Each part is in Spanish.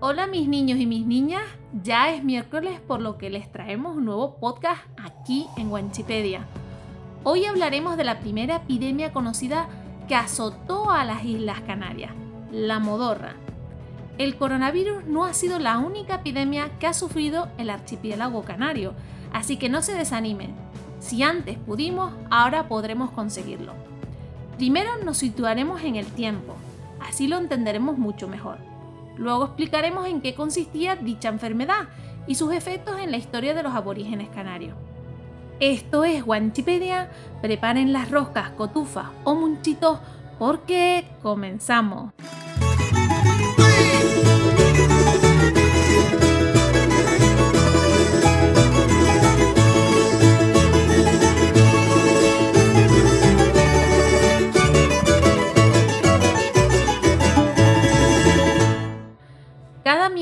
Hola mis niños y mis niñas, ya es miércoles por lo que les traemos un nuevo podcast aquí en Wanchipedia. Hoy hablaremos de la primera epidemia conocida que azotó a las Islas Canarias, la modorra. El coronavirus no ha sido la única epidemia que ha sufrido el archipiélago canario, así que no se desanimen. Si antes pudimos, ahora podremos conseguirlo. Primero nos situaremos en el tiempo, así lo entenderemos mucho mejor. Luego explicaremos en qué consistía dicha enfermedad y sus efectos en la historia de los aborígenes canarios. Esto es Wanchipedia, preparen las roscas, cotufas o munchitos porque comenzamos.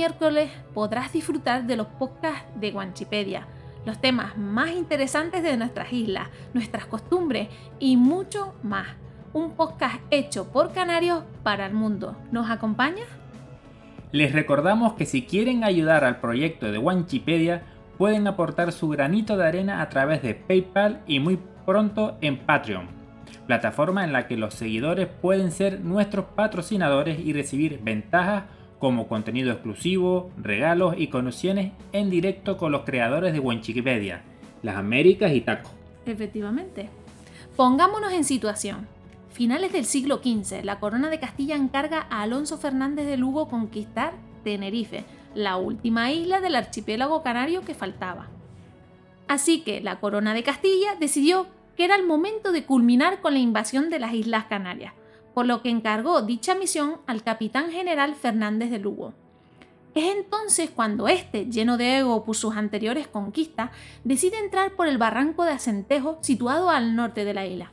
Miércoles podrás disfrutar de los podcasts de Wanchipedia, los temas más interesantes de nuestras islas, nuestras costumbres y mucho más. Un podcast hecho por canarios para el mundo. ¿Nos acompañas? Les recordamos que si quieren ayudar al proyecto de Wanchipedia, pueden aportar su granito de arena a través de PayPal y muy pronto en Patreon, plataforma en la que los seguidores pueden ser nuestros patrocinadores y recibir ventajas como contenido exclusivo, regalos y conexiones en directo con los creadores de Wanchipedia, las Américas y Taco. Efectivamente. Pongámonos en situación. Finales del siglo XV, la corona de Castilla encarga a Alonso Fernández de Lugo conquistar Tenerife, la última isla del archipiélago canario que faltaba. Así que la corona de Castilla decidió que era el momento de culminar con la invasión de las Islas Canarias, por lo que encargó dicha misión al capitán general Fernández de Lugo. Es entonces cuando este, lleno de ego por sus anteriores conquistas, decide entrar por el barranco de Acentejo situado al norte de la isla.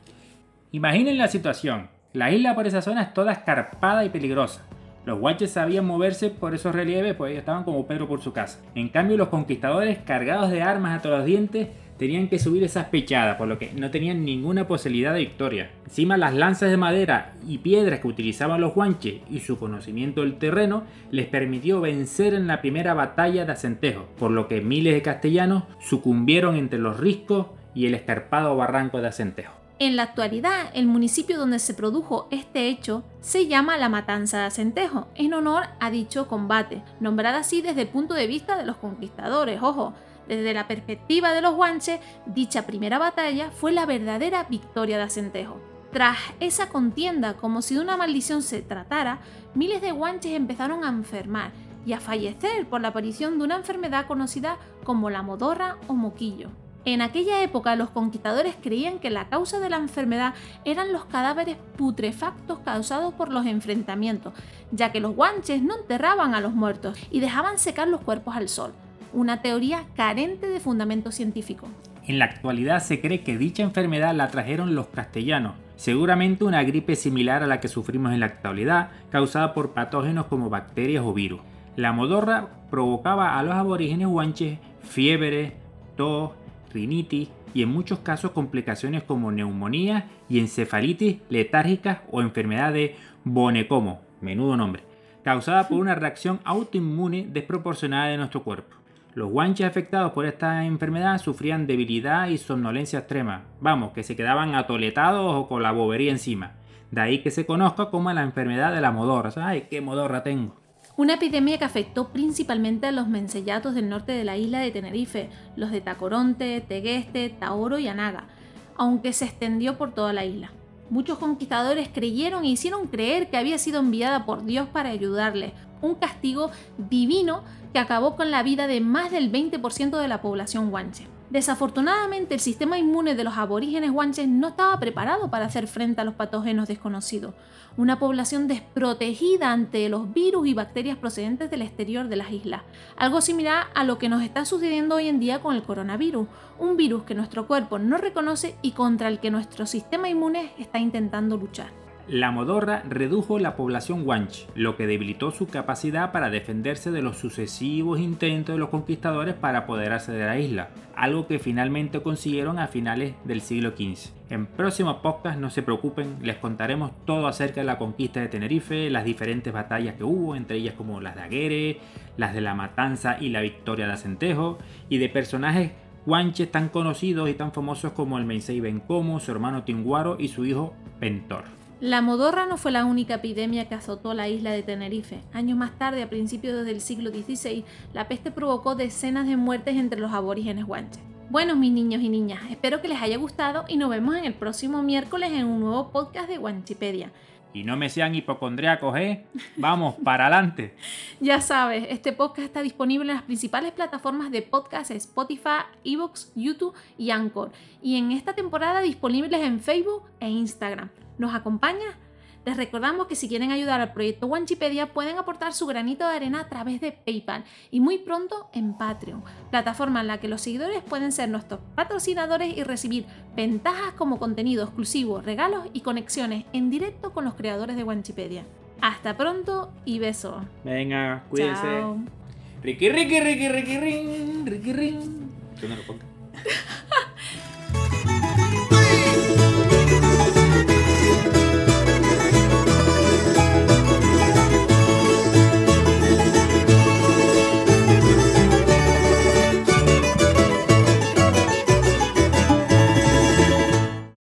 Imaginen la situación. La isla por esa zona es toda escarpada y peligrosa. Los guaches sabían moverse por esos relieves, pues ellos estaban como Pedro por su casa. En cambio, los conquistadores, cargados de armas a todos los dientes, tenían que subir esas pechadas, por lo que no tenían ninguna posibilidad de victoria. Encima las lanzas de madera y piedras que utilizaban los guanches y su conocimiento del terreno les permitió vencer en la primera batalla de Acentejo, por lo que miles de castellanos sucumbieron entre los riscos y el escarpado barranco de Acentejo. En la actualidad, el municipio donde se produjo este hecho se llama La Matanza de Acentejo, en honor a dicho combate, nombrada así desde el punto de vista de los conquistadores, ojo, desde la perspectiva de los guanches, dicha primera batalla fue la verdadera victoria de Acentejo. Tras esa contienda, como si de una maldición se tratara, miles de guanches empezaron a enfermar y a fallecer por la aparición de una enfermedad conocida como la modorra o moquillo. En aquella época los conquistadores creían que la causa de la enfermedad eran los cadáveres putrefactos causados por los enfrentamientos, ya que los guanches no enterraban a los muertos y dejaban secar los cuerpos al sol, una teoría carente de fundamento científico. En la actualidad se cree que dicha enfermedad la trajeron los castellanos, seguramente una gripe similar a la que sufrimos en la actualidad, causada por patógenos como bacterias o virus. La modorra provocaba a los aborígenes guanches fiebre, tos, rinitis y en muchos casos complicaciones como neumonía y encefalitis letárgicas o enfermedad de Bonecomo, menudo nombre, causada por una reacción autoinmune desproporcionada de nuestro cuerpo. Los guanches afectados por esta enfermedad sufrían debilidad y somnolencia extrema, vamos, que se quedaban atoletados o con la bobería encima. De ahí que se conozca como la enfermedad de la modorra. ¡Ay, qué modorra tengo! Una epidemia que afectó principalmente a los mencellatos del norte de la isla de Tenerife, los de Tacoronte, Tegueste, Taoro y Anaga, aunque se extendió por toda la isla. Muchos conquistadores creyeron e hicieron creer que había sido enviada por Dios para ayudarles, un castigo divino que acabó con la vida de más del 20% de la población guanche. Desafortunadamente, el sistema inmune de los aborígenes guanches no estaba preparado para hacer frente a los patógenos desconocidos, una población desprotegida ante los virus y bacterias procedentes del exterior de las islas, algo similar a lo que nos está sucediendo hoy en día con el coronavirus, un virus que nuestro cuerpo no reconoce y contra el que nuestro sistema inmune está intentando luchar. La modorra redujo la población guanche, lo que debilitó su capacidad para defenderse de los sucesivos intentos de los conquistadores para poder acceder a la isla, algo que finalmente consiguieron a finales del siglo XV. En próximos podcasts, no se preocupen, les contaremos todo acerca de la conquista de Tenerife, las diferentes batallas que hubo, entre ellas como las de Aguere, las de la Matanza y la victoria de Acentejo, y de personajes guanches tan conocidos y tan famosos como el Meisei Bencomo, su hermano Tinguaro y su hijo Pentor. La modorra no fue la única epidemia que azotó la isla de Tenerife. Años más tarde, a principios del siglo XVI, la peste provocó decenas de muertes entre los aborígenes guanches. Bueno, mis niños y niñas, espero que les haya gustado y nos vemos en el próximo miércoles en un nuevo podcast de Guanchipedia. Y no me sean hipocondriacos, ¿eh? Vamos, para adelante. ya sabes, este podcast está disponible en las principales plataformas de podcast Spotify, Evox, YouTube y Anchor. Y en esta temporada disponibles en Facebook e Instagram. ¿Nos acompaña? Les recordamos que si quieren ayudar al proyecto Wanchipedia pueden aportar su granito de arena a través de PayPal y muy pronto en Patreon, plataforma en la que los seguidores pueden ser nuestros patrocinadores y recibir ventajas como contenido exclusivo, regalos y conexiones en directo con los creadores de Wanchipedia. Hasta pronto y besos. Venga, cuídense. Chao. Ricky, Ricky, Ricky, Ricky, Ricky, Ricky, Ricky.